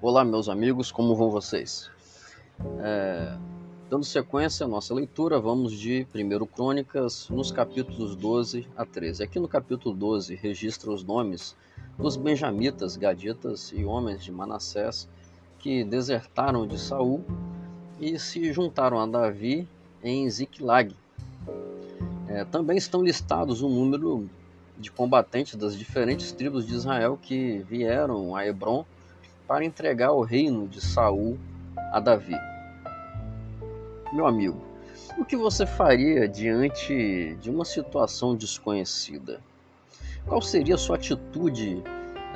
Olá, meus amigos, como vão vocês? É, dando sequência à nossa leitura, vamos de 1 Crônicas, nos capítulos 12 a 13. Aqui no capítulo 12 registra os nomes dos benjamitas, gaditas e homens de Manassés que desertaram de Saul e se juntaram a Davi em Ziklag. É, também estão listados o número de combatentes das diferentes tribos de Israel que vieram a Hebron para entregar o reino de Saul a Davi. Meu amigo, o que você faria diante de uma situação desconhecida? Qual seria a sua atitude,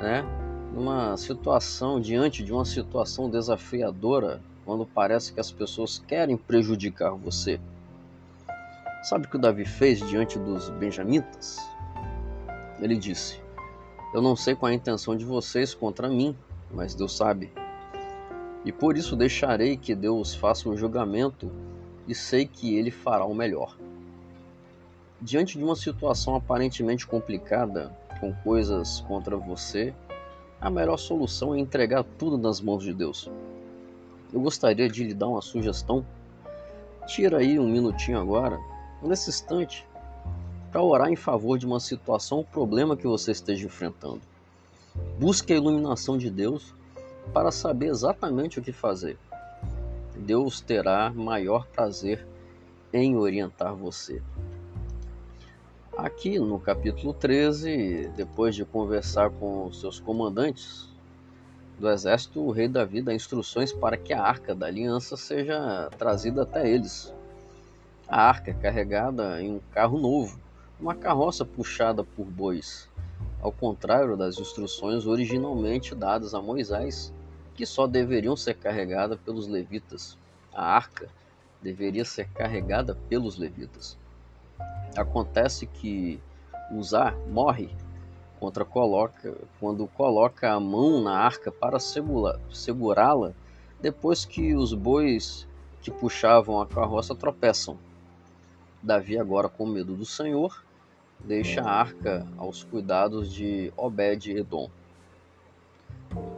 né, numa situação diante de uma situação desafiadora, quando parece que as pessoas querem prejudicar você? Sabe o que o Davi fez diante dos benjamitas? Ele disse: Eu não sei qual é a intenção de vocês contra mim, mas Deus sabe. E por isso deixarei que Deus faça um julgamento e sei que ele fará o melhor. Diante de uma situação aparentemente complicada, com coisas contra você, a melhor solução é entregar tudo nas mãos de Deus. Eu gostaria de lhe dar uma sugestão. Tira aí um minutinho agora, nesse instante, para orar em favor de uma situação ou problema que você esteja enfrentando. Busque a iluminação de Deus para saber exatamente o que fazer. Deus terá maior prazer em orientar você. Aqui no capítulo 13, depois de conversar com seus comandantes do exército, o rei Davi dá instruções para que a arca da aliança seja trazida até eles. A arca é carregada em um carro novo, uma carroça puxada por bois, ao contrário das instruções originalmente dadas a Moisés, que só deveriam ser carregadas pelos levitas. A arca deveria ser carregada pelos levitas. Acontece que Uzá morre contra coloca, quando coloca a mão na arca para segurá-la depois que os bois que puxavam a carroça tropeçam. Davi, agora com medo do Senhor, deixa a arca aos cuidados de Obed-Edom.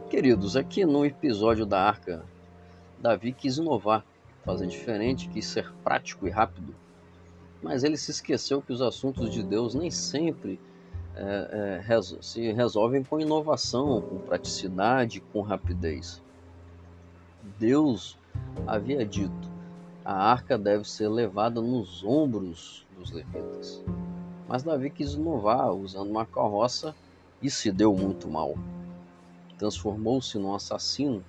Queridos, aqui no episódio da arca, Davi quis inovar, fazer diferente, quis ser prático e rápido, mas ele se esqueceu que os assuntos de Deus nem sempre é, é, se resolvem com inovação, com praticidade, com rapidez. Deus havia dito: a arca deve ser levada nos ombros dos levitas. Mas Davi quis inovar usando uma carroça e se deu muito mal. Transformou-se num assassino.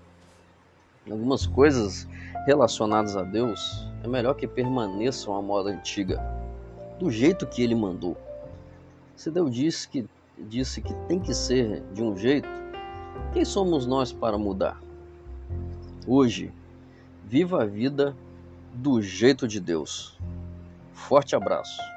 Algumas coisas relacionadas a Deus é melhor que permaneçam à moda antiga, do jeito que ele mandou. Se Deus disse que, disse que tem que ser de um jeito, quem somos nós para mudar? Hoje, viva a vida do jeito de Deus. Forte abraço.